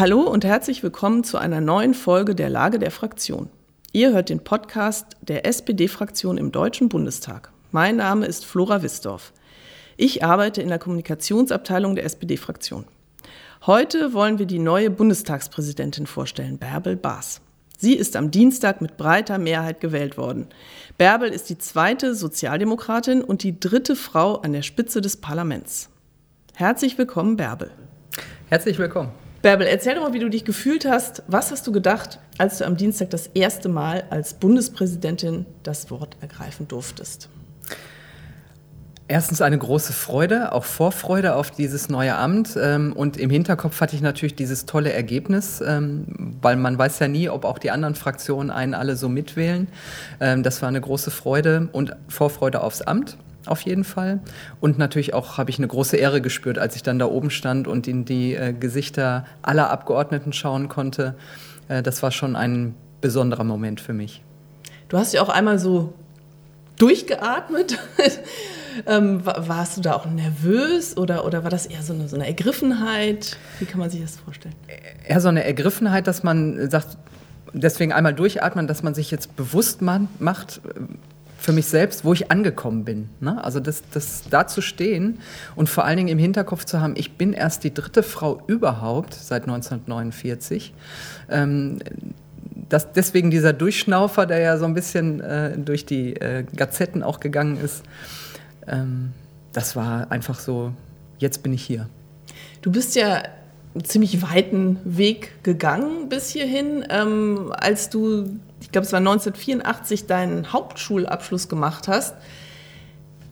Hallo und herzlich willkommen zu einer neuen Folge der Lage der Fraktion. Ihr hört den Podcast der SPD-Fraktion im Deutschen Bundestag. Mein Name ist Flora Wisdorf. Ich arbeite in der Kommunikationsabteilung der SPD-Fraktion. Heute wollen wir die neue Bundestagspräsidentin vorstellen, Bärbel Baas. Sie ist am Dienstag mit breiter Mehrheit gewählt worden. Bärbel ist die zweite Sozialdemokratin und die dritte Frau an der Spitze des Parlaments. Herzlich willkommen, Bärbel. Herzlich willkommen. Bärbel, erzähl doch mal, wie du dich gefühlt hast. Was hast du gedacht, als du am Dienstag das erste Mal als Bundespräsidentin das Wort ergreifen durftest? Erstens eine große Freude, auch Vorfreude auf dieses neue Amt. Ähm, und im Hinterkopf hatte ich natürlich dieses tolle Ergebnis, ähm, weil man weiß ja nie, ob auch die anderen Fraktionen einen alle so mitwählen. Ähm, das war eine große Freude und Vorfreude aufs Amt auf jeden Fall. Und natürlich auch habe ich eine große Ehre gespürt, als ich dann da oben stand und in die äh, Gesichter aller Abgeordneten schauen konnte. Äh, das war schon ein besonderer Moment für mich. Du hast ja auch einmal so durchgeatmet. ähm, warst du da auch nervös oder, oder war das eher so eine, so eine Ergriffenheit? Wie kann man sich das vorstellen? Eher so eine Ergriffenheit, dass man sagt, deswegen einmal durchatmen, dass man sich jetzt bewusst macht, für mich selbst, wo ich angekommen bin. Ne? Also das, das da zu stehen und vor allen Dingen im Hinterkopf zu haben, ich bin erst die dritte Frau überhaupt seit 1949. Ähm, das, deswegen dieser Durchschnaufer, der ja so ein bisschen äh, durch die äh, Gazetten auch gegangen ist, ähm, das war einfach so, jetzt bin ich hier. Du bist ja einen ziemlich weiten Weg gegangen bis hierhin, ähm, als du ich glaube, es war 1984, deinen Hauptschulabschluss gemacht hast.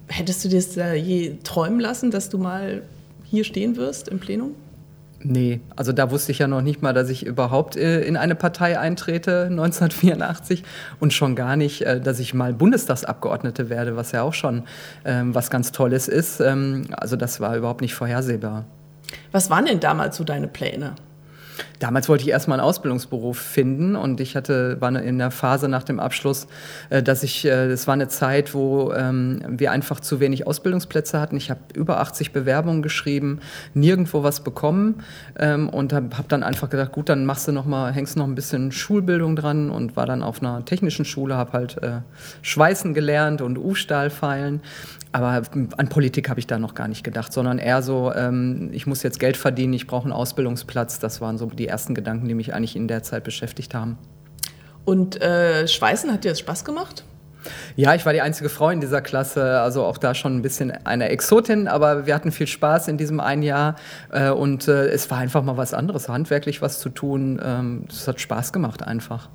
Hättest du dir das je träumen lassen, dass du mal hier stehen wirst im Plenum? Nee, also da wusste ich ja noch nicht mal, dass ich überhaupt äh, in eine Partei eintrete 1984 und schon gar nicht, äh, dass ich mal Bundestagsabgeordnete werde, was ja auch schon ähm, was ganz Tolles ist. Ähm, also das war überhaupt nicht vorhersehbar. Was waren denn damals so deine Pläne? Damals wollte ich erstmal einen Ausbildungsberuf finden und ich hatte, war in der Phase nach dem Abschluss, äh, dass ich, äh, das war eine Zeit, wo ähm, wir einfach zu wenig Ausbildungsplätze hatten. Ich habe über 80 Bewerbungen geschrieben, nirgendwo was bekommen ähm, und habe dann einfach gedacht, gut, dann machst du noch mal, hängst noch ein bisschen Schulbildung dran und war dann auf einer technischen Schule, habe halt äh, Schweißen gelernt und U-Stahl feilen aber an Politik habe ich da noch gar nicht gedacht, sondern eher so, ähm, ich muss jetzt Geld verdienen, ich brauche einen Ausbildungsplatz. Das waren so die ersten Gedanken, die mich eigentlich in der Zeit beschäftigt haben. Und äh, Schweißen hat dir das Spaß gemacht? Ja, ich war die einzige Frau in dieser Klasse, also auch da schon ein bisschen eine Exotin, aber wir hatten viel Spaß in diesem einen Jahr äh, und äh, es war einfach mal was anderes, handwerklich was zu tun. Ähm, es hat Spaß gemacht einfach.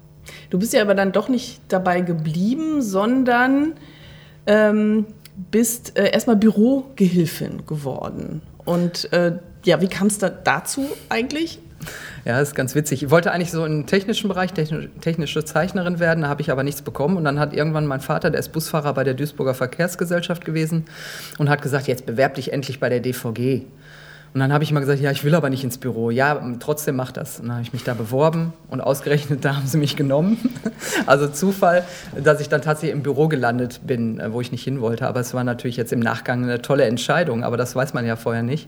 Du bist ja aber dann doch nicht dabei geblieben, sondern ähm, bist äh, erstmal Bürogehilfin geworden. Und äh, ja, wie kam es da dazu eigentlich? Ja, das ist ganz witzig. Ich wollte eigentlich so im technischen Bereich technische Zeichnerin werden, da habe ich aber nichts bekommen. Und dann hat irgendwann mein Vater, der ist Busfahrer bei der Duisburger Verkehrsgesellschaft gewesen, und hat gesagt, jetzt bewerb dich endlich bei der DVG. Und dann habe ich mal gesagt, ja, ich will aber nicht ins Büro. Ja, trotzdem mach das. Und dann habe ich mich da beworben und ausgerechnet, da haben sie mich genommen. Also Zufall, dass ich dann tatsächlich im Büro gelandet bin, äh, wo ich nicht hin wollte. Aber es war natürlich jetzt im Nachgang eine tolle Entscheidung, aber das weiß man ja vorher nicht.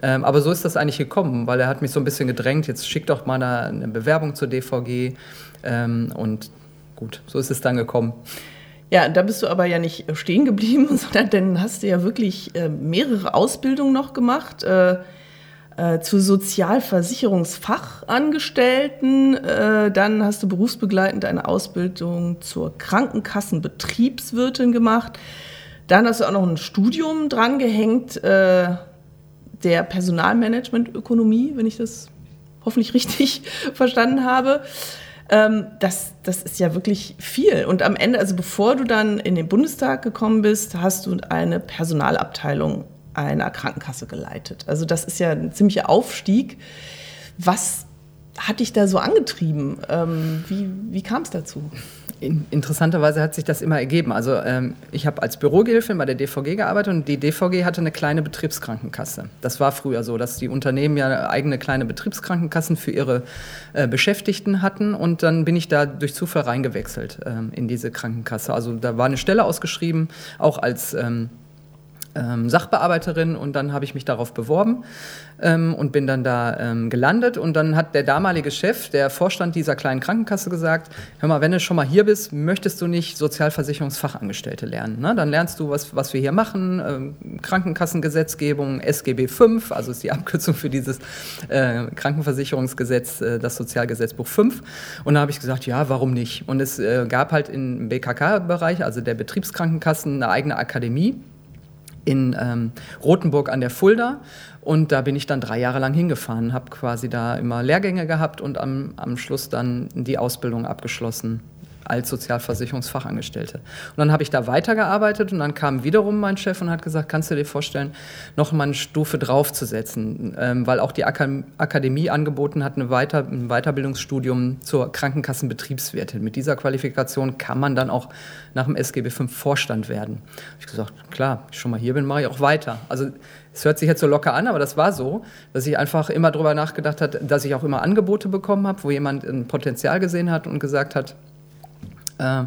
Ähm, aber so ist das eigentlich gekommen, weil er hat mich so ein bisschen gedrängt, jetzt schick doch mal eine Bewerbung zur DVG. Ähm, und gut, so ist es dann gekommen. Ja, da bist du aber ja nicht stehen geblieben, sondern dann hast du ja wirklich äh, mehrere Ausbildungen noch gemacht. Äh, äh, zur Sozialversicherungsfachangestellten. Äh, dann hast du berufsbegleitend eine Ausbildung zur Krankenkassenbetriebswirtin gemacht. Dann hast du auch noch ein Studium drangehängt äh, der Personalmanagementökonomie, wenn ich das hoffentlich richtig verstanden habe. Ähm, das, das ist ja wirklich viel. Und am Ende, also bevor du dann in den Bundestag gekommen bist, hast du eine Personalabteilung einer Krankenkasse geleitet. Also das ist ja ein ziemlicher Aufstieg. Was hat dich da so angetrieben? Ähm, wie wie kam es dazu? In, interessanterweise hat sich das immer ergeben. Also ähm, ich habe als Bürogehilfin bei der DVG gearbeitet und die DVG hatte eine kleine Betriebskrankenkasse. Das war früher so, dass die Unternehmen ja eigene kleine Betriebskrankenkassen für ihre äh, Beschäftigten hatten und dann bin ich da durch Zufall reingewechselt ähm, in diese Krankenkasse. Also da war eine Stelle ausgeschrieben, auch als ähm, ähm, Sachbearbeiterin und dann habe ich mich darauf beworben ähm, und bin dann da ähm, gelandet und dann hat der damalige Chef, der Vorstand dieser kleinen Krankenkasse gesagt, hör mal, wenn du schon mal hier bist, möchtest du nicht Sozialversicherungsfachangestellte lernen? Ne? Dann lernst du, was, was wir hier machen, ähm, Krankenkassengesetzgebung, SGB V, also ist die Abkürzung für dieses äh, Krankenversicherungsgesetz, äh, das Sozialgesetzbuch 5 und da habe ich gesagt, ja, warum nicht? Und es äh, gab halt im BKK-Bereich, also der Betriebskrankenkassen, eine eigene Akademie, in ähm, Rothenburg an der Fulda. Und da bin ich dann drei Jahre lang hingefahren, habe quasi da immer Lehrgänge gehabt und am, am Schluss dann die Ausbildung abgeschlossen als Sozialversicherungsfachangestellte. Und dann habe ich da weitergearbeitet und dann kam wiederum mein Chef und hat gesagt, kannst du dir vorstellen, noch mal eine Stufe draufzusetzen, ähm, weil auch die Akademie angeboten hat eine Weiter ein Weiterbildungsstudium zur Krankenkassenbetriebswirtin. Mit dieser Qualifikation kann man dann auch nach dem SGB V Vorstand werden. Ich gesagt, klar, ich schon mal hier bin, mache ich auch weiter. Also es hört sich jetzt so locker an, aber das war so, dass ich einfach immer darüber nachgedacht habe, dass ich auch immer Angebote bekommen habe, wo jemand ein Potenzial gesehen hat und gesagt hat, äh,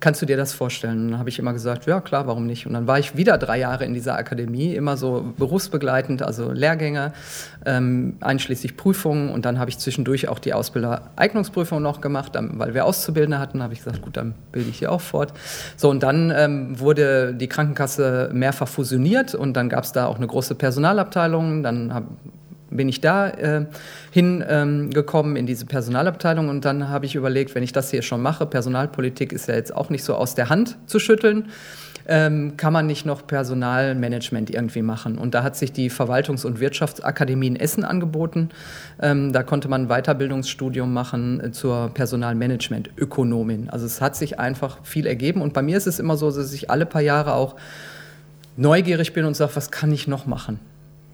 kannst du dir das vorstellen? Und dann habe ich immer gesagt, ja klar, warum nicht? Und dann war ich wieder drei Jahre in dieser Akademie, immer so berufsbegleitend, also Lehrgänge, ähm, einschließlich Prüfungen. Und dann habe ich zwischendurch auch die Ausbildereignungsprüfung noch gemacht, dann, weil wir Auszubildende hatten, habe ich gesagt, gut, dann bilde ich hier auch fort. So, und dann ähm, wurde die Krankenkasse mehrfach fusioniert und dann gab es da auch eine große Personalabteilung. Dann habe bin ich da äh, hingekommen ähm, in diese Personalabteilung und dann habe ich überlegt, wenn ich das hier schon mache, Personalpolitik ist ja jetzt auch nicht so aus der Hand zu schütteln, ähm, kann man nicht noch Personalmanagement irgendwie machen. Und da hat sich die Verwaltungs- und Wirtschaftsakademie in Essen angeboten. Ähm, da konnte man ein Weiterbildungsstudium machen äh, zur Personalmanagement-Ökonomin. Also es hat sich einfach viel ergeben und bei mir ist es immer so, dass ich alle paar Jahre auch neugierig bin und sage, was kann ich noch machen?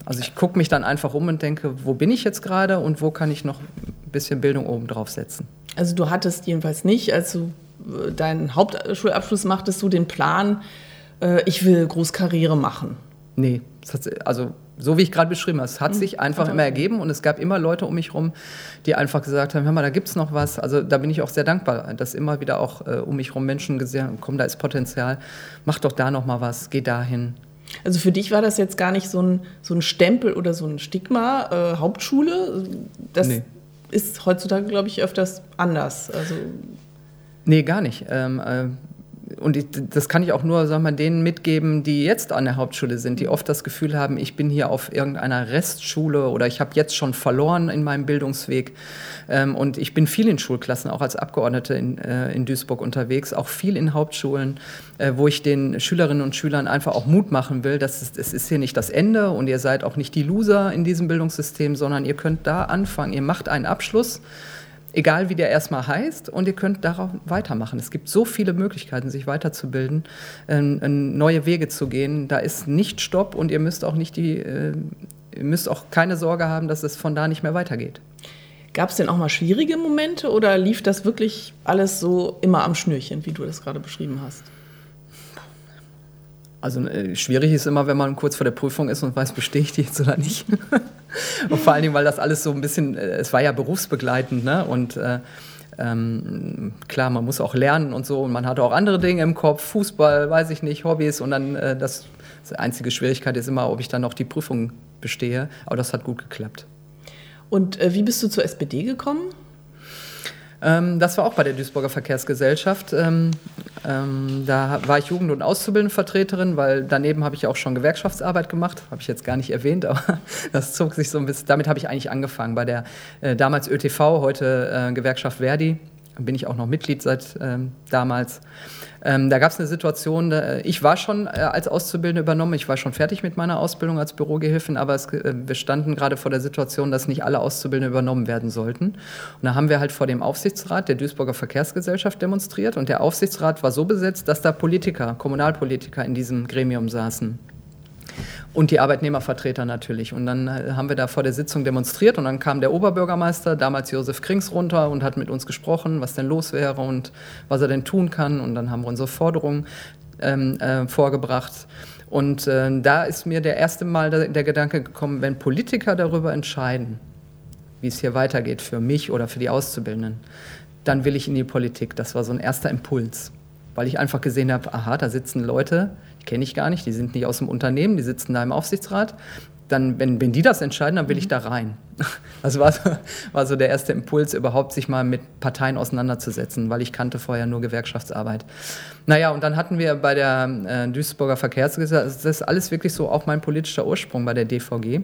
Also ich gucke mich dann einfach um und denke, wo bin ich jetzt gerade und wo kann ich noch ein bisschen Bildung oben drauf setzen. Also du hattest jedenfalls nicht, als du äh, deinen Hauptschulabschluss machtest, du den Plan, äh, ich will Großkarriere machen. Nee, also so wie ich gerade beschrieben habe, es hat mhm. sich einfach immer ergeben und es gab immer Leute um mich herum, die einfach gesagt haben, hör mal, da gibt es noch was. Also da bin ich auch sehr dankbar, dass immer wieder auch äh, um mich herum Menschen gesehen haben, komm, da ist Potenzial, mach doch da noch mal was, geh dahin. Also für dich war das jetzt gar nicht so ein, so ein Stempel oder so ein Stigma, äh, Hauptschule. Das nee. ist heutzutage, glaube ich, öfters anders. Also nee, gar nicht. Ähm, äh, und ich, das kann ich auch nur sagen wir, denen mitgeben, die jetzt an der Hauptschule sind, die oft das Gefühl haben, ich bin hier auf irgendeiner Restschule oder ich habe jetzt schon verloren in meinem Bildungsweg. Ähm, und ich bin viel in Schulklassen, auch als Abgeordnete in, äh, in Duisburg unterwegs, auch viel in Hauptschulen, äh, wo ich den Schülerinnen und Schülern einfach auch Mut machen will, dass es, es ist hier nicht das Ende und ihr seid auch nicht die Loser in diesem Bildungssystem, sondern ihr könnt da anfangen. Ihr macht einen Abschluss egal wie der erstmal heißt, und ihr könnt darauf weitermachen. Es gibt so viele Möglichkeiten, sich weiterzubilden, äh, neue Wege zu gehen. Da ist nicht Stopp und ihr müsst auch nicht die, äh, ihr müsst auch keine Sorge haben, dass es von da nicht mehr weitergeht. Gab es denn auch mal schwierige Momente oder lief das wirklich alles so immer am Schnürchen, wie du das gerade beschrieben hast? Also äh, schwierig ist immer, wenn man kurz vor der Prüfung ist und weiß, bestehe ich die jetzt oder nicht. und vor allen Dingen, weil das alles so ein bisschen, äh, es war ja berufsbegleitend, ne? Und äh, ähm, klar, man muss auch lernen und so und man hat auch andere Dinge im Kopf, Fußball, weiß ich nicht, Hobbys und dann äh, das, die einzige Schwierigkeit ist immer, ob ich dann noch die Prüfung bestehe. Aber das hat gut geklappt. Und äh, wie bist du zur SPD gekommen? Ähm, das war auch bei der Duisburger Verkehrsgesellschaft. Ähm, ähm, da war ich Jugend- und Auszubildendenvertreterin, weil daneben habe ich auch schon Gewerkschaftsarbeit gemacht. Habe ich jetzt gar nicht erwähnt, aber das zog sich so ein bisschen. Damit habe ich eigentlich angefangen bei der äh, damals ÖTV, heute äh, Gewerkschaft Verdi bin ich auch noch Mitglied seit ähm, damals. Ähm, da gab es eine Situation, da, ich war schon äh, als Auszubildende übernommen, ich war schon fertig mit meiner Ausbildung als Bürogehilfin, aber es, äh, wir standen gerade vor der Situation, dass nicht alle Auszubildende übernommen werden sollten. Und da haben wir halt vor dem Aufsichtsrat der Duisburger Verkehrsgesellschaft demonstriert und der Aufsichtsrat war so besetzt, dass da Politiker, Kommunalpolitiker in diesem Gremium saßen. Und die Arbeitnehmervertreter natürlich. Und dann äh, haben wir da vor der Sitzung demonstriert und dann kam der Oberbürgermeister, damals Josef Krings, runter und hat mit uns gesprochen, was denn los wäre und was er denn tun kann. Und dann haben wir unsere Forderungen ähm, äh, vorgebracht. Und äh, da ist mir der erste Mal der, der Gedanke gekommen, wenn Politiker darüber entscheiden, wie es hier weitergeht für mich oder für die Auszubildenden, dann will ich in die Politik. Das war so ein erster Impuls, weil ich einfach gesehen habe, aha, da sitzen Leute, kenne ich gar nicht, die sind nicht aus dem Unternehmen, die sitzen da im Aufsichtsrat dann, wenn, wenn die das entscheiden, dann will ich mhm. da rein. Das war so, war so der erste Impuls, überhaupt sich mal mit Parteien auseinanderzusetzen, weil ich kannte vorher nur Gewerkschaftsarbeit. Naja, und dann hatten wir bei der äh, Duisburger Verkehrsgesellschaft, das ist alles wirklich so auch mein politischer Ursprung bei der DVG.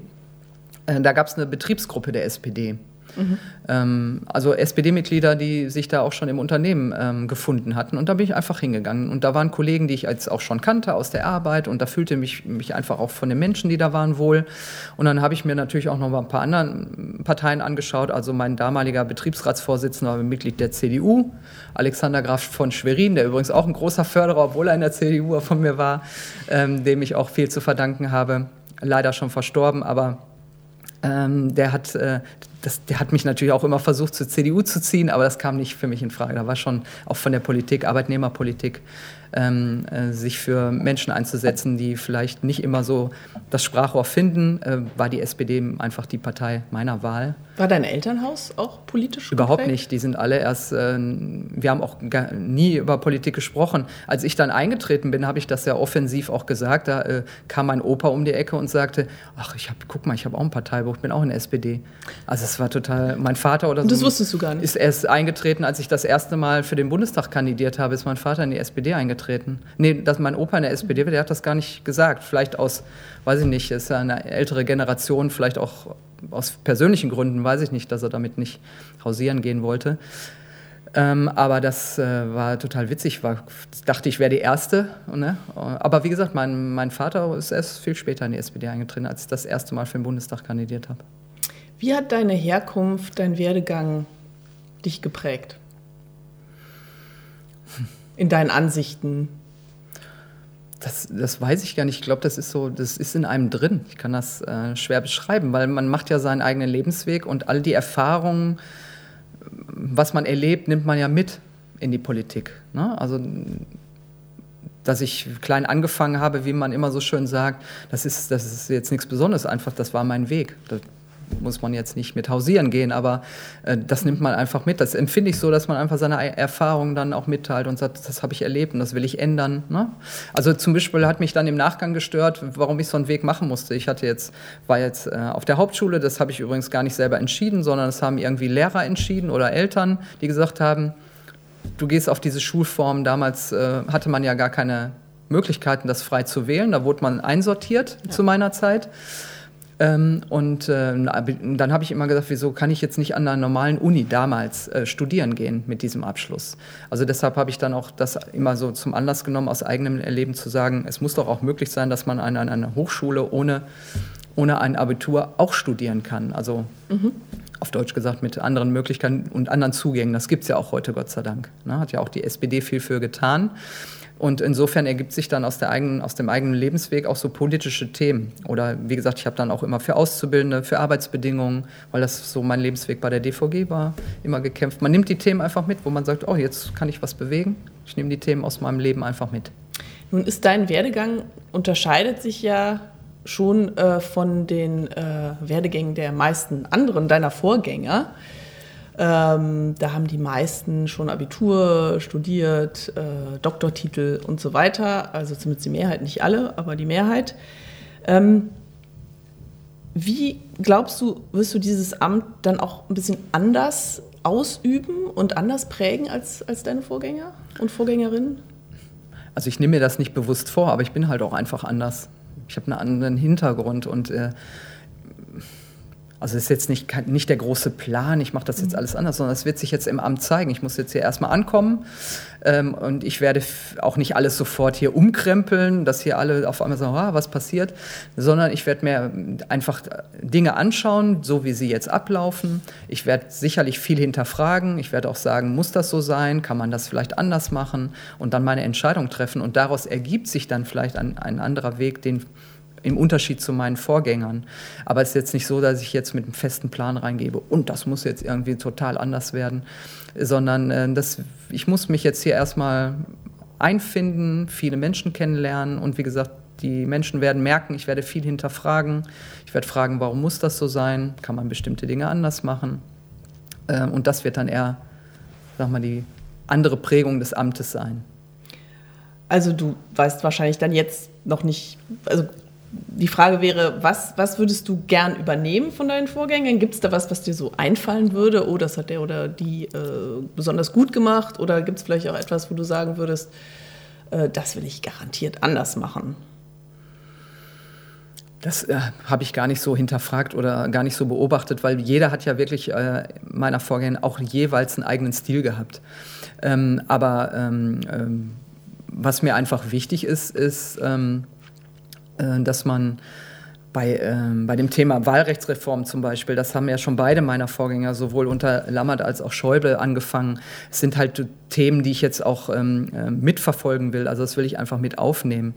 Äh, da gab es eine Betriebsgruppe der SPD. Mhm. Ähm, also SPD-Mitglieder, die sich da auch schon im Unternehmen ähm, gefunden hatten. Und da bin ich einfach hingegangen. Und da waren Kollegen, die ich jetzt auch schon kannte aus der Arbeit. Und da fühlte mich mich einfach auch von den Menschen, die da waren, wohl. Und dann habe ich mir natürlich auch noch mal ein paar anderen Parteien angeschaut. Also mein damaliger Betriebsratsvorsitzender war Mitglied der CDU, Alexander Graf von Schwerin, der übrigens auch ein großer Förderer, obwohl er in der CDU von mir war, ähm, dem ich auch viel zu verdanken habe. Leider schon verstorben, aber ähm, der, hat, äh, das, der hat mich natürlich auch immer versucht, zur CDU zu ziehen, aber das kam nicht für mich in Frage. Da war schon auch von der Politik, Arbeitnehmerpolitik, ähm, äh, sich für Menschen einzusetzen, die vielleicht nicht immer so das Sprachrohr finden, äh, war die SPD einfach die Partei meiner Wahl. War dein Elternhaus auch politisch? Überhaupt geprägt? nicht. Die sind alle erst, äh, wir haben auch gar, nie über Politik gesprochen. Als ich dann eingetreten bin, habe ich das sehr offensiv auch gesagt. Da äh, kam mein Opa um die Ecke und sagte, ach, ich habe, guck mal, ich habe auch ein Parteibuch, ich bin auch in der SPD. Also es war total, mein Vater oder so. Das wusstest du gar nicht. Ist erst eingetreten, als ich das erste Mal für den Bundestag kandidiert habe, ist mein Vater in die SPD eingetreten eingetreten. Nee, dass mein Opa in der SPD war, der hat das gar nicht gesagt. Vielleicht aus, weiß ich nicht, ist ja eine ältere Generation, vielleicht auch aus persönlichen Gründen, weiß ich nicht, dass er damit nicht hausieren gehen wollte. Ähm, aber das äh, war total witzig. War, dachte, ich wäre die Erste. Ne? Aber wie gesagt, mein, mein Vater ist erst viel später in die SPD eingetreten, als ich das erste Mal für den Bundestag kandidiert habe. Wie hat deine Herkunft, dein Werdegang dich geprägt? in deinen Ansichten? Das, das weiß ich gar nicht. Ich glaube, das ist so, das ist in einem drin. Ich kann das äh, schwer beschreiben, weil man macht ja seinen eigenen Lebensweg und all die Erfahrungen, was man erlebt, nimmt man ja mit in die Politik. Ne? Also dass ich klein angefangen habe, wie man immer so schön sagt, das ist, das ist jetzt nichts Besonderes, einfach das war mein Weg. Das, muss man jetzt nicht mit hausieren gehen, aber äh, das nimmt man einfach mit. Das empfinde ich so, dass man einfach seine Erfahrungen dann auch mitteilt und sagt, das habe ich erlebt und das will ich ändern. Ne? Also zum Beispiel hat mich dann im Nachgang gestört, warum ich so einen Weg machen musste. Ich hatte jetzt, war jetzt äh, auf der Hauptschule, das habe ich übrigens gar nicht selber entschieden, sondern es haben irgendwie Lehrer entschieden oder Eltern, die gesagt haben, du gehst auf diese Schulform. Damals äh, hatte man ja gar keine Möglichkeiten, das frei zu wählen. Da wurde man einsortiert ja. zu meiner Zeit. Ähm, und äh, dann habe ich immer gesagt, wieso kann ich jetzt nicht an einer normalen Uni damals äh, studieren gehen mit diesem Abschluss? Also deshalb habe ich dann auch das immer so zum Anlass genommen, aus eigenem Erleben zu sagen, es muss doch auch möglich sein, dass man an, an einer Hochschule ohne, ohne ein Abitur auch studieren kann. Also mhm. auf Deutsch gesagt mit anderen Möglichkeiten und anderen Zugängen. Das gibt es ja auch heute, Gott sei Dank. Ne? Hat ja auch die SPD viel für getan. Und insofern ergibt sich dann aus, eigenen, aus, dem eigenen Lebensweg auch so politische Themen. Oder wie gesagt, ich habe dann auch immer für Auszubildende, für Arbeitsbedingungen, weil das so mein Lebensweg bei der DVG war, immer gekämpft. Man nimmt die Themen einfach mit, wo man sagt, oh, jetzt kann ich was bewegen. Ich nehme die Themen aus meinem Leben einfach mit. Nun ist dein Werdegang, unterscheidet sich ja schon äh, von den äh, Werdegängen der meisten anderen deiner Vorgänger. Ähm, da haben die meisten schon Abitur studiert, äh, Doktortitel und so weiter. Also zumindest die Mehrheit, nicht alle, aber die Mehrheit. Ähm, wie glaubst du, wirst du dieses Amt dann auch ein bisschen anders ausüben und anders prägen als, als deine Vorgänger und Vorgängerinnen? Also ich nehme mir das nicht bewusst vor, aber ich bin halt auch einfach anders. Ich habe einen anderen Hintergrund und äh, also es ist jetzt nicht, nicht der große Plan, ich mache das jetzt mhm. alles anders, sondern es wird sich jetzt im Amt zeigen. Ich muss jetzt hier erstmal ankommen ähm, und ich werde auch nicht alles sofort hier umkrempeln, dass hier alle auf einmal sagen, ah, was passiert, sondern ich werde mir einfach Dinge anschauen, so wie sie jetzt ablaufen. Ich werde sicherlich viel hinterfragen. Ich werde auch sagen, muss das so sein? Kann man das vielleicht anders machen? Und dann meine Entscheidung treffen. Und daraus ergibt sich dann vielleicht ein, ein anderer Weg, den im Unterschied zu meinen Vorgängern. Aber es ist jetzt nicht so, dass ich jetzt mit einem festen Plan reingebe und das muss jetzt irgendwie total anders werden, sondern äh, das, ich muss mich jetzt hier erstmal einfinden, viele Menschen kennenlernen und wie gesagt, die Menschen werden merken, ich werde viel hinterfragen. Ich werde fragen, warum muss das so sein? Kann man bestimmte Dinge anders machen? Äh, und das wird dann eher, sag mal, die andere Prägung des Amtes sein. Also du weißt wahrscheinlich dann jetzt noch nicht, also die Frage wäre, was, was würdest du gern übernehmen von deinen Vorgängern? Gibt es da was, was dir so einfallen würde? Oh, das hat der oder die äh, besonders gut gemacht? Oder gibt es vielleicht auch etwas, wo du sagen würdest, äh, das will ich garantiert anders machen? Das äh, habe ich gar nicht so hinterfragt oder gar nicht so beobachtet, weil jeder hat ja wirklich äh, meiner Vorgänger auch jeweils einen eigenen Stil gehabt. Ähm, aber ähm, ähm, was mir einfach wichtig ist, ist, ähm, äh, dass man bei, äh, bei dem Thema Wahlrechtsreform zum Beispiel, das haben ja schon beide meiner Vorgänger, sowohl unter Lammert als auch Schäuble, angefangen. Es sind halt Themen, die ich jetzt auch ähm, äh, mitverfolgen will. Also das will ich einfach mit aufnehmen.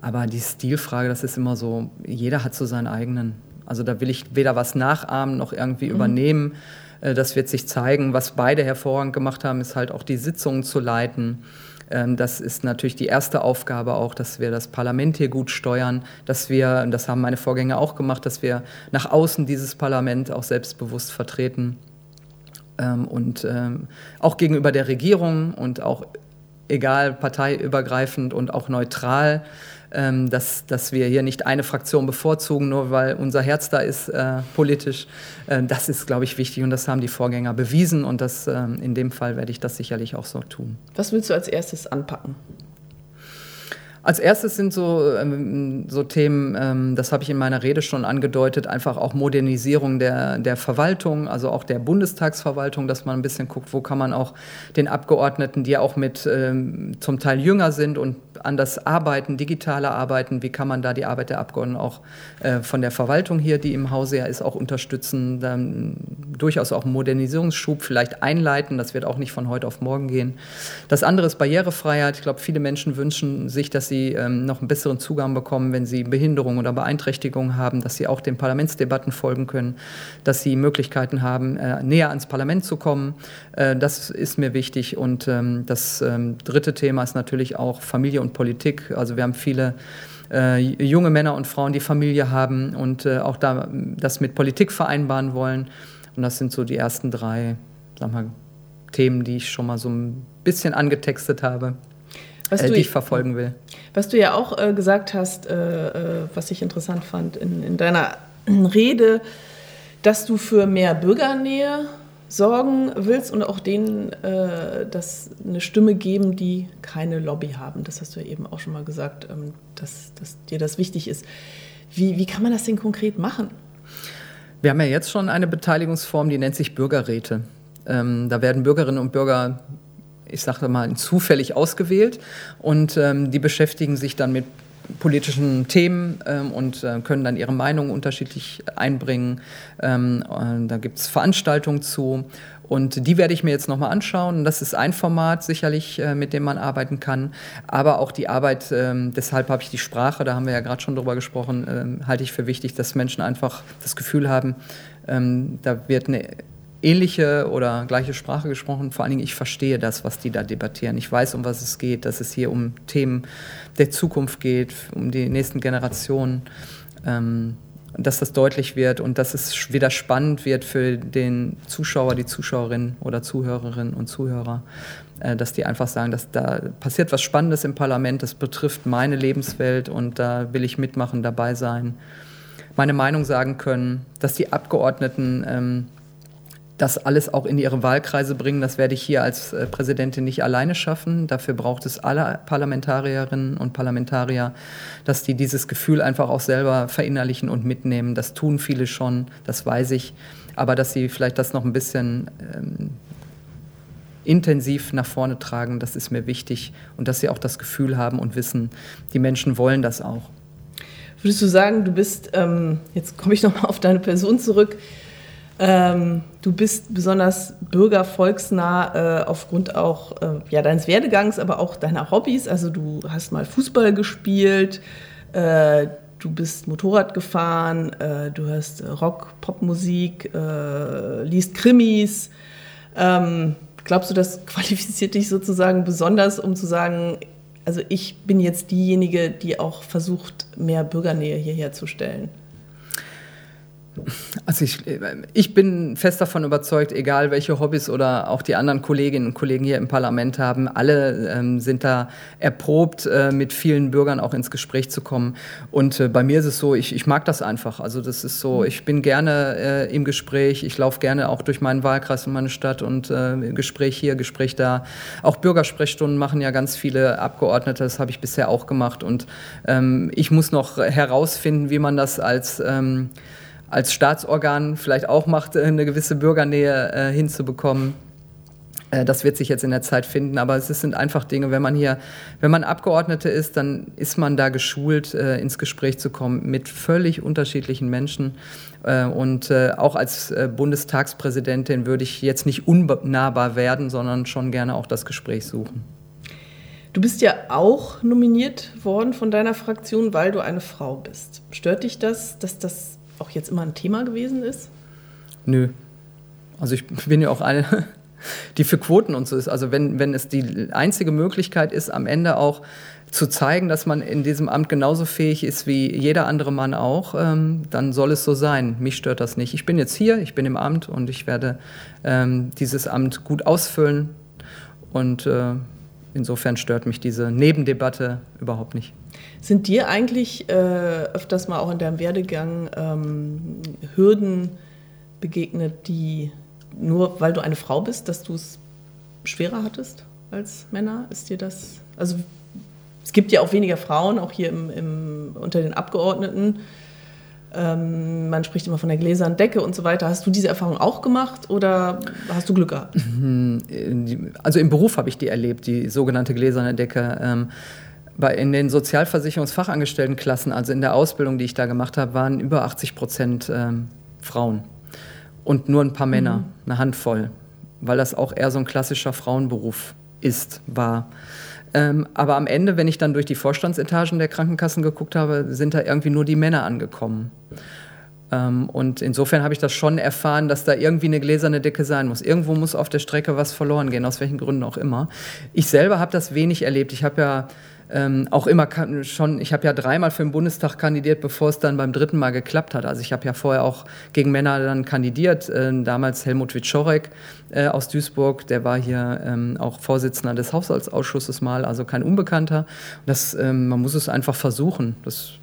Aber die Stilfrage, das ist immer so, jeder hat so seinen eigenen. Also da will ich weder was nachahmen noch irgendwie mhm. übernehmen. Äh, das wird sich zeigen. Was beide hervorragend gemacht haben, ist halt auch die Sitzungen zu leiten ähm, das ist natürlich die erste Aufgabe auch, dass wir das Parlament hier gut steuern, dass wir, das haben meine Vorgänger auch gemacht, dass wir nach außen dieses Parlament auch selbstbewusst vertreten ähm, und ähm, auch gegenüber der Regierung und auch egal parteiübergreifend und auch neutral ähm, dass, dass wir hier nicht eine Fraktion bevorzugen, nur weil unser Herz da ist äh, politisch. Äh, das ist, glaube ich, wichtig und das haben die Vorgänger bewiesen und das, äh, in dem Fall werde ich das sicherlich auch so tun. Was willst du als erstes anpacken? Als erstes sind so, ähm, so Themen, ähm, das habe ich in meiner Rede schon angedeutet, einfach auch Modernisierung der, der Verwaltung, also auch der Bundestagsverwaltung, dass man ein bisschen guckt, wo kann man auch den Abgeordneten, die ja auch mit ähm, zum Teil jünger sind und anders arbeiten, digitaler arbeiten, wie kann man da die Arbeit der Abgeordneten auch äh, von der Verwaltung hier, die im Hause ja ist, auch unterstützen, dann durchaus auch einen Modernisierungsschub vielleicht einleiten, das wird auch nicht von heute auf morgen gehen. Das andere ist Barrierefreiheit. Ich glaube, viele Menschen wünschen sich, dass sie ähm, noch einen besseren Zugang bekommen, wenn sie Behinderung oder Beeinträchtigung haben, dass sie auch den Parlamentsdebatten folgen können, dass sie Möglichkeiten haben, äh, näher ans Parlament zu kommen. Äh, das ist mir wichtig. Und ähm, das ähm, dritte Thema ist natürlich auch Familie und Politik. Also wir haben viele äh, junge Männer und Frauen, die Familie haben und äh, auch da das mit Politik vereinbaren wollen. Und das sind so die ersten drei sag mal, Themen, die ich schon mal so ein bisschen angetextet habe äh, die ich verfolgen will. Was du ja auch äh, gesagt hast, äh, äh, was ich interessant fand in, in deiner Rede, dass du für mehr Bürgernähe sorgen willst und auch denen äh, das eine Stimme geben, die keine Lobby haben. Das hast du ja eben auch schon mal gesagt, ähm, dass, dass dir das wichtig ist. Wie, wie kann man das denn konkret machen? Wir haben ja jetzt schon eine Beteiligungsform, die nennt sich Bürgerräte. Ähm, da werden Bürgerinnen und Bürger ich sage mal, zufällig ausgewählt und ähm, die beschäftigen sich dann mit politischen Themen ähm, und äh, können dann ihre Meinung unterschiedlich einbringen. Ähm, da gibt es Veranstaltungen zu und die werde ich mir jetzt nochmal anschauen. Das ist ein Format sicherlich, äh, mit dem man arbeiten kann. Aber auch die Arbeit, ähm, deshalb habe ich die Sprache, da haben wir ja gerade schon drüber gesprochen, ähm, halte ich für wichtig, dass Menschen einfach das Gefühl haben, ähm, da wird eine ähnliche oder gleiche Sprache gesprochen. Vor allen Dingen, ich verstehe das, was die da debattieren. Ich weiß, um was es geht, dass es hier um Themen der Zukunft geht, um die nächsten Generationen. Ähm, dass das deutlich wird und dass es wieder spannend wird für den Zuschauer, die Zuschauerin oder Zuhörerinnen und Zuhörer, äh, dass die einfach sagen, dass da passiert was Spannendes im Parlament, das betrifft meine Lebenswelt und da will ich mitmachen, dabei sein, meine Meinung sagen können, dass die Abgeordneten ähm, das alles auch in ihre Wahlkreise bringen. Das werde ich hier als äh, Präsidentin nicht alleine schaffen. Dafür braucht es alle Parlamentarierinnen und Parlamentarier, dass die dieses Gefühl einfach auch selber verinnerlichen und mitnehmen. Das tun viele schon, das weiß ich. Aber dass sie vielleicht das noch ein bisschen ähm, intensiv nach vorne tragen, das ist mir wichtig. Und dass sie auch das Gefühl haben und wissen, die Menschen wollen das auch. Würdest du sagen, du bist, ähm, jetzt komme ich nochmal auf deine Person zurück, ähm, du bist besonders bürgervolksnah äh, aufgrund auch äh, ja, deines Werdegangs, aber auch deiner Hobbys. Also du hast mal Fußball gespielt, äh, du bist Motorrad gefahren, äh, du hörst Rock, Popmusik, äh, liest Krimis. Ähm, glaubst du, das qualifiziert dich sozusagen besonders, um zu sagen, also ich bin jetzt diejenige, die auch versucht, mehr Bürgernähe hierher zu stellen? Also ich, ich bin fest davon überzeugt, egal welche Hobbys oder auch die anderen Kolleginnen und Kollegen hier im Parlament haben, alle ähm, sind da erprobt, äh, mit vielen Bürgern auch ins Gespräch zu kommen. Und äh, bei mir ist es so, ich, ich mag das einfach. Also das ist so, ich bin gerne äh, im Gespräch, ich laufe gerne auch durch meinen Wahlkreis und meine Stadt und äh, Gespräch hier, Gespräch da. Auch Bürgersprechstunden machen ja ganz viele Abgeordnete, das habe ich bisher auch gemacht. Und ähm, ich muss noch herausfinden, wie man das als ähm, als Staatsorgan vielleicht auch macht, äh, eine gewisse Bürgernähe äh, hinzubekommen. Äh, das wird sich jetzt in der Zeit finden, aber es sind einfach Dinge, wenn man hier, wenn man Abgeordnete ist, dann ist man da geschult, äh, ins Gespräch zu kommen mit völlig unterschiedlichen Menschen. Äh, und äh, auch als Bundestagspräsidentin würde ich jetzt nicht unnahbar werden, sondern schon gerne auch das Gespräch suchen. Du bist ja auch nominiert worden von deiner Fraktion, weil du eine Frau bist. Stört dich das, dass das auch jetzt immer ein Thema gewesen ist? Nö. Also ich bin ja auch eine, die für Quoten und so ist. Also wenn, wenn es die einzige Möglichkeit ist, am Ende auch zu zeigen, dass man in diesem Amt genauso fähig ist wie jeder andere Mann auch, ähm, dann soll es so sein. Mich stört das nicht. Ich bin jetzt hier, ich bin im Amt und ich werde ähm, dieses Amt gut ausfüllen. Und äh, insofern stört mich diese Nebendebatte überhaupt nicht. Sind dir eigentlich äh, öfters mal auch in deinem Werdegang ähm, Hürden begegnet, die nur weil du eine Frau bist, dass du es schwerer hattest als Männer? Ist dir das, also es gibt ja auch weniger Frauen, auch hier im, im, unter den Abgeordneten. Ähm, man spricht immer von der gläsernen Decke und so weiter. Hast du diese Erfahrung auch gemacht oder hast du Glück gehabt? Also im Beruf habe ich die erlebt, die sogenannte gläserne Decke. Ähm, bei, in den Sozialversicherungsfachangestelltenklassen, also in der Ausbildung, die ich da gemacht habe, waren über 80 Prozent ähm, Frauen und nur ein paar Männer, mhm. eine Handvoll, weil das auch eher so ein klassischer Frauenberuf ist, war. Ähm, aber am Ende, wenn ich dann durch die Vorstandsetagen der Krankenkassen geguckt habe, sind da irgendwie nur die Männer angekommen. Ähm, und insofern habe ich das schon erfahren, dass da irgendwie eine gläserne Decke sein muss. Irgendwo muss auf der Strecke was verloren gehen, aus welchen Gründen auch immer. Ich selber habe das wenig erlebt. Ich habe ja ähm, auch immer schon, ich habe ja dreimal für den Bundestag kandidiert, bevor es dann beim dritten Mal geklappt hat. Also ich habe ja vorher auch gegen Männer dann kandidiert. Äh, damals Helmut Wiczorek äh, aus Duisburg, der war hier ähm, auch Vorsitzender des Haushaltsausschusses mal, also kein Unbekannter. Das, ähm, man muss es einfach versuchen. Das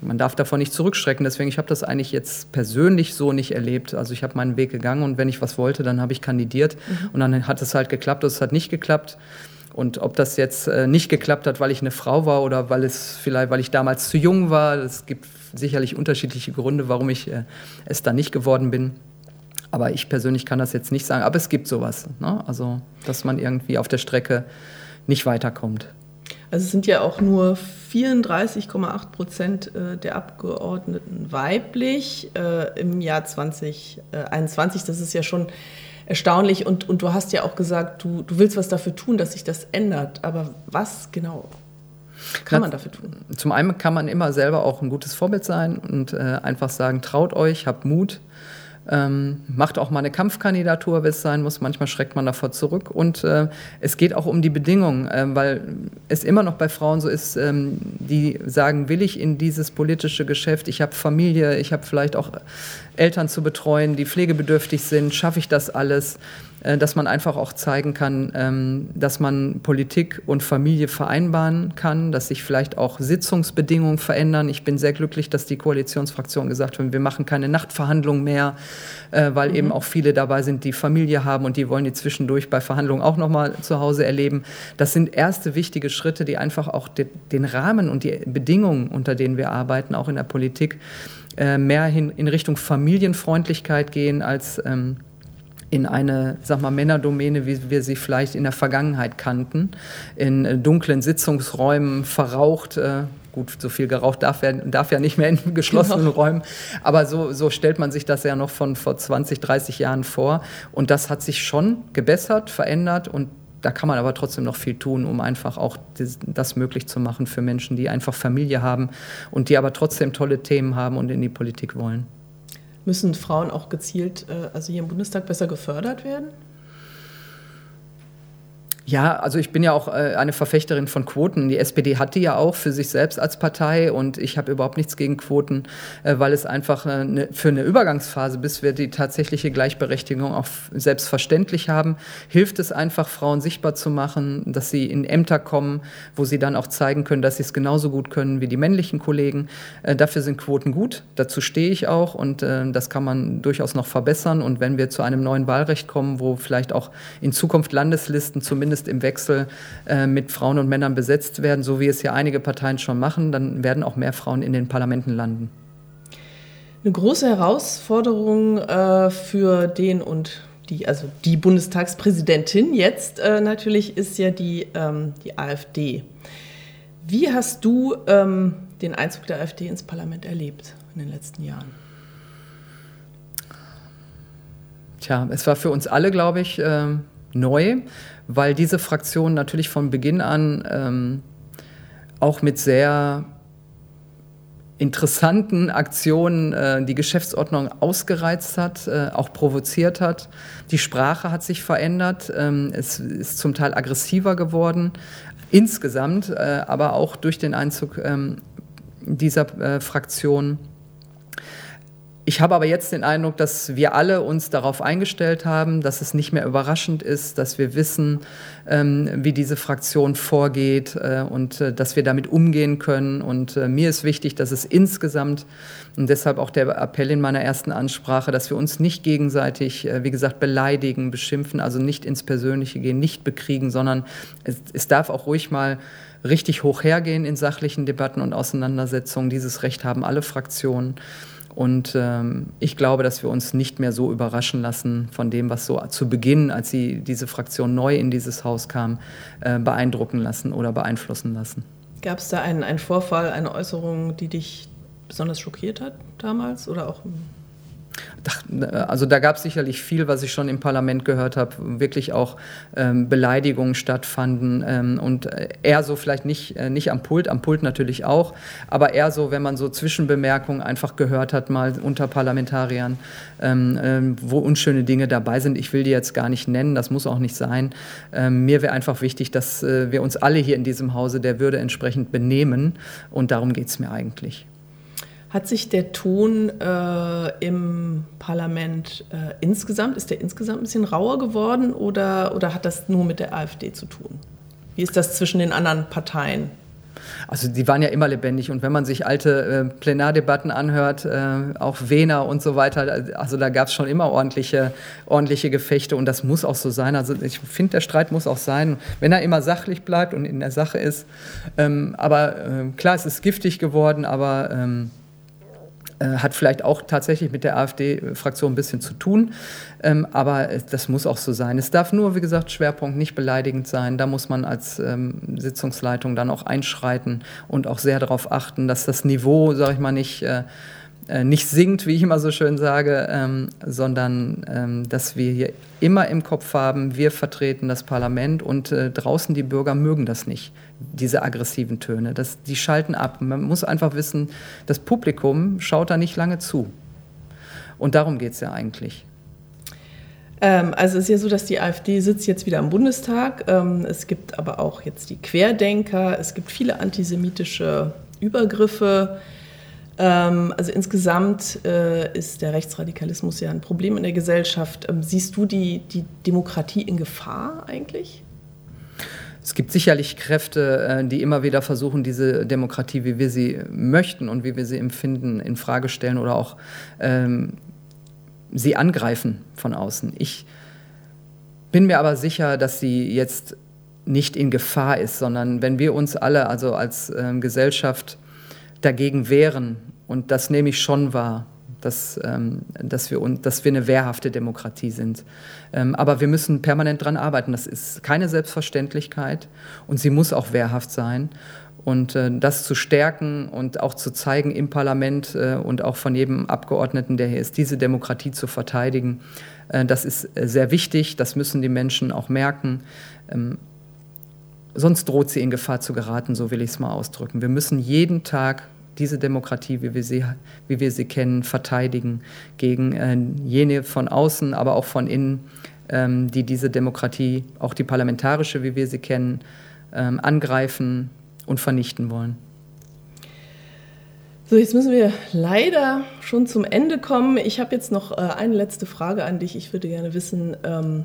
man darf davon nicht zurückschrecken. Deswegen, ich habe das eigentlich jetzt persönlich so nicht erlebt. Also ich habe meinen Weg gegangen und wenn ich was wollte, dann habe ich kandidiert. Mhm. Und dann hat es halt geklappt, es hat nicht geklappt. Und ob das jetzt äh, nicht geklappt hat, weil ich eine Frau war oder weil es vielleicht, weil ich damals zu jung war, es gibt sicherlich unterschiedliche Gründe, warum ich äh, es dann nicht geworden bin. Aber ich persönlich kann das jetzt nicht sagen. Aber es gibt sowas. Ne? Also, dass man irgendwie auf der Strecke nicht weiterkommt. Also es sind ja auch nur 34,8 Prozent äh, der Abgeordneten weiblich im Jahr 2021. Das ist ja schon erstaunlich. Und, und du hast ja auch gesagt, du, du willst was dafür tun, dass sich das ändert. Aber was genau kann man dafür tun? Zum einen kann man immer selber auch ein gutes Vorbild sein und äh, einfach sagen, traut euch, habt Mut. Ähm, macht auch mal eine Kampfkandidatur, wenn es sein muss. Manchmal schreckt man davor zurück. Und äh, es geht auch um die Bedingungen, äh, weil es immer noch bei Frauen so ist, ähm, die sagen, will ich in dieses politische Geschäft, ich habe Familie, ich habe vielleicht auch Eltern zu betreuen, die pflegebedürftig sind, schaffe ich das alles? Äh, dass man einfach auch zeigen kann, ähm, dass man Politik und Familie vereinbaren kann, dass sich vielleicht auch Sitzungsbedingungen verändern. Ich bin sehr glücklich, dass die Koalitionsfraktion gesagt hat, wir machen keine Nachtverhandlungen mehr, äh, weil mhm. eben auch viele dabei sind, die Familie haben und die wollen die zwischendurch bei Verhandlungen auch nochmal zu Hause erleben. Das sind erste wichtige Schritte, die einfach auch den Rahmen und die Bedingungen, unter denen wir arbeiten, auch in der Politik, äh, mehr hin in Richtung Familienfreundlichkeit gehen als ähm, in eine, sag mal, Männerdomäne, wie wir sie vielleicht in der Vergangenheit kannten, in äh, dunklen Sitzungsräumen verraucht. Äh, gut, so viel geraucht darf, werden, darf ja nicht mehr in geschlossenen genau. Räumen, aber so, so stellt man sich das ja noch von vor 20, 30 Jahren vor. Und das hat sich schon gebessert, verändert und da kann man aber trotzdem noch viel tun, um einfach auch das, das, möglich zu machen für Menschen, die einfach Familie haben und die aber trotzdem tolle Themen haben und in die Politik wollen. Müssen Frauen auch gezielt, äh, also hier im Bundestag, besser gefördert werden? Ja, also ich bin ja auch äh, eine Verfechterin von Quoten. Die SPD hat die ja auch für sich selbst als Partei und ich habe überhaupt nichts gegen Quoten, äh, weil es einfach äh, ne, für eine Übergangsphase, bis wir die tatsächliche Gleichberechtigung auch selbstverständlich haben, hilft es einfach, Frauen sichtbar zu machen, dass sie in Ämter kommen, wo sie dann auch zeigen können, dass sie es genauso gut können wie die männlichen Kollegen. Dafür sind Quoten gut, dazu stehe ich auch und das kann man durchaus noch verbessern. Und wenn wir zu einem neuen Wahlrecht kommen, wo vielleicht auch in Zukunft Landeslisten zumindest zumindest im Wechsel äh, mit Frauen und Männern besetzt werden, so wie es ja einige Parteien schon machen, dann werden auch mehr Frauen in den Parlamenten landen. Eine große Herausforderung äh, für den und die, also die Bundestagspräsidentin jetzt äh, natürlich ist ja die, ähm, die AfD. Wie hast du ähm, den Einzug der AfD ins Parlament erlebt in den letzten Jahren? Tja, es war für uns alle, glaube ich, äh, neu weil diese Fraktion natürlich von Beginn an ähm, auch mit sehr interessanten Aktionen äh, die Geschäftsordnung ausgereizt hat, äh, auch provoziert hat. Die Sprache hat sich verändert, ähm, es ist zum Teil aggressiver geworden, insgesamt, äh, aber auch durch den Einzug ähm, dieser äh, Fraktion. Ich habe aber jetzt den Eindruck, dass wir alle uns darauf eingestellt haben, dass es nicht mehr überraschend ist, dass wir wissen, ähm, wie diese Fraktion vorgeht äh, und äh, dass wir damit umgehen können. Und äh, mir ist wichtig, dass es insgesamt, und deshalb auch der Appell in meiner ersten Ansprache, dass wir uns nicht gegenseitig, äh, wie gesagt, beleidigen, beschimpfen, also nicht ins Persönliche gehen, nicht bekriegen, sondern es, es darf auch ruhig mal richtig hoch hergehen in sachlichen Debatten und Auseinandersetzungen. Dieses Recht haben alle Fraktionen. Und ähm, ich glaube, dass wir uns nicht mehr so überraschen lassen von dem, was so zu Beginn, als sie, diese Fraktion neu in dieses Haus kam, äh, beeindrucken lassen oder beeinflussen lassen. Gab es da einen, einen Vorfall, eine Äußerung, die dich besonders schockiert hat damals oder auch also da gab es sicherlich viel, was ich schon im Parlament gehört habe, wirklich auch ähm, Beleidigungen stattfanden ähm, und äh, eher so vielleicht nicht, äh, nicht am Pult, am Pult natürlich auch, aber eher so, wenn man so Zwischenbemerkungen einfach gehört hat, mal unter Parlamentariern, ähm, ähm wo unschöne Dinge dabei sind. Ich will die jetzt gar nicht nennen, das muss auch nicht sein. Ähm, mir wäre einfach wichtig, dass äh, wir uns alle hier in diesem Hause der Würde entsprechend benehmen und darum geht es mir eigentlich. Hat sich der Ton äh, im Parlament äh, insgesamt, ist der insgesamt ein bisschen rauer geworden oder, oder hat das nur mit der AfD zu tun? Wie ist das zwischen den anderen Parteien? Also die waren ja immer lebendig und wenn man sich alte äh, Plenardebatten anhört, äh, auch Wehner und so weiter, also da gab es schon immer ordentliche, ordentliche Gefechte und das muss auch so sein. Also ich finde, der Streit muss auch sein, wenn er immer sachlich bleibt und in der Sache ist. Ähm, aber äh, klar, es ist giftig geworden, aber ähm, äh, hat vielleicht auch tatsächlich mit der AfD-Fraktion ein bisschen zu tun, ähm, aber das muss auch so sein. Es darf nur, wie gesagt, Schwerpunkt nicht beleidigend sein. Da muss man als ähm, Sitzungsleitung dann auch einschreiten und auch sehr darauf achten, dass das Niveau, sage ich mal, nicht äh, nicht singt, wie ich immer so schön sage, ähm, sondern ähm, dass wir hier immer im Kopf haben, wir vertreten das Parlament und äh, draußen die Bürger mögen das nicht, diese aggressiven Töne. Das, die schalten ab. Man muss einfach wissen, das Publikum schaut da nicht lange zu. Und darum geht es ja eigentlich. Ähm, also es ist ja so, dass die AfD sitzt jetzt wieder im Bundestag. Ähm, es gibt aber auch jetzt die Querdenker. Es gibt viele antisemitische Übergriffe. Ähm, also insgesamt äh, ist der Rechtsradikalismus ja ein Problem in der Gesellschaft. Ähm, siehst du die, die Demokratie in Gefahr eigentlich? Es gibt sicherlich Kräfte, äh, die immer wieder versuchen, diese Demokratie, wie wir sie möchten und wie wir sie empfinden, in Frage stellen oder auch ähm, sie angreifen von außen. Ich bin mir aber sicher, dass sie jetzt nicht in Gefahr ist, sondern wenn wir uns alle, also als ähm, Gesellschaft, dagegen wehren. Und das nehme ich schon wahr, dass, ähm, dass, wir, dass wir eine wehrhafte Demokratie sind. Ähm, aber wir müssen permanent daran arbeiten. Das ist keine Selbstverständlichkeit und sie muss auch wehrhaft sein. Und äh, das zu stärken und auch zu zeigen im Parlament äh, und auch von jedem Abgeordneten, der hier ist, diese Demokratie zu verteidigen, äh, das ist äh, sehr wichtig. Das müssen die Menschen auch merken. Ähm, sonst droht sie in Gefahr zu geraten, so will ich es mal ausdrücken. Wir müssen jeden Tag diese Demokratie, wie wir sie, wie wir sie kennen, verteidigen gegen äh, jene von außen, aber auch von innen, ähm, die diese Demokratie, auch die parlamentarische, wie wir sie kennen, ähm, angreifen und vernichten wollen. So, jetzt müssen wir leider schon zum Ende kommen. Ich habe jetzt noch äh, eine letzte Frage an dich. Ich würde gerne wissen, ähm,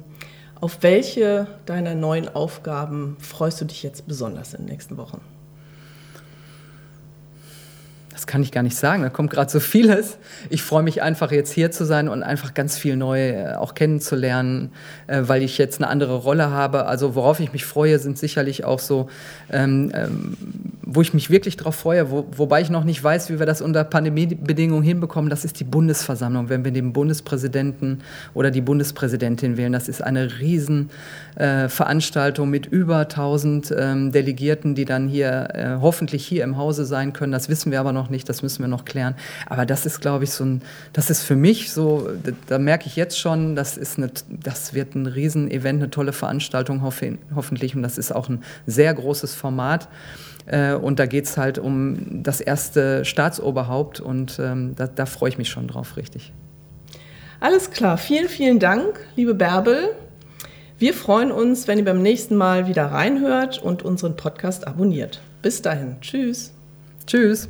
auf welche deiner neuen Aufgaben freust du dich jetzt besonders in den nächsten Wochen? Das kann ich gar nicht sagen. Da kommt gerade so vieles. Ich freue mich einfach jetzt hier zu sein und einfach ganz viel neu äh, auch kennenzulernen, äh, weil ich jetzt eine andere Rolle habe. Also worauf ich mich freue, sind sicherlich auch so, ähm, ähm, wo ich mich wirklich darauf freue, wo, wobei ich noch nicht weiß, wie wir das unter Pandemiebedingungen hinbekommen. Das ist die Bundesversammlung, wenn wir den Bundespräsidenten oder die Bundespräsidentin wählen. Das ist eine Riesenveranstaltung äh, mit über 1000 ähm, Delegierten, die dann hier äh, hoffentlich hier im Hause sein können. Das wissen wir aber noch nicht, das müssen wir noch klären. Aber das ist, glaube ich, so ein, das ist für mich so, da, da merke ich jetzt schon, das ist eine, das wird ein Riesenevent, eine tolle Veranstaltung hoffentlich und das ist auch ein sehr großes Format. Äh, und da geht es halt um das erste Staatsoberhaupt und ähm, da, da freue ich mich schon drauf, richtig. Alles klar, vielen, vielen Dank, liebe Bärbel. Wir freuen uns, wenn ihr beim nächsten Mal wieder reinhört und unseren Podcast abonniert. Bis dahin, tschüss. Tschüss.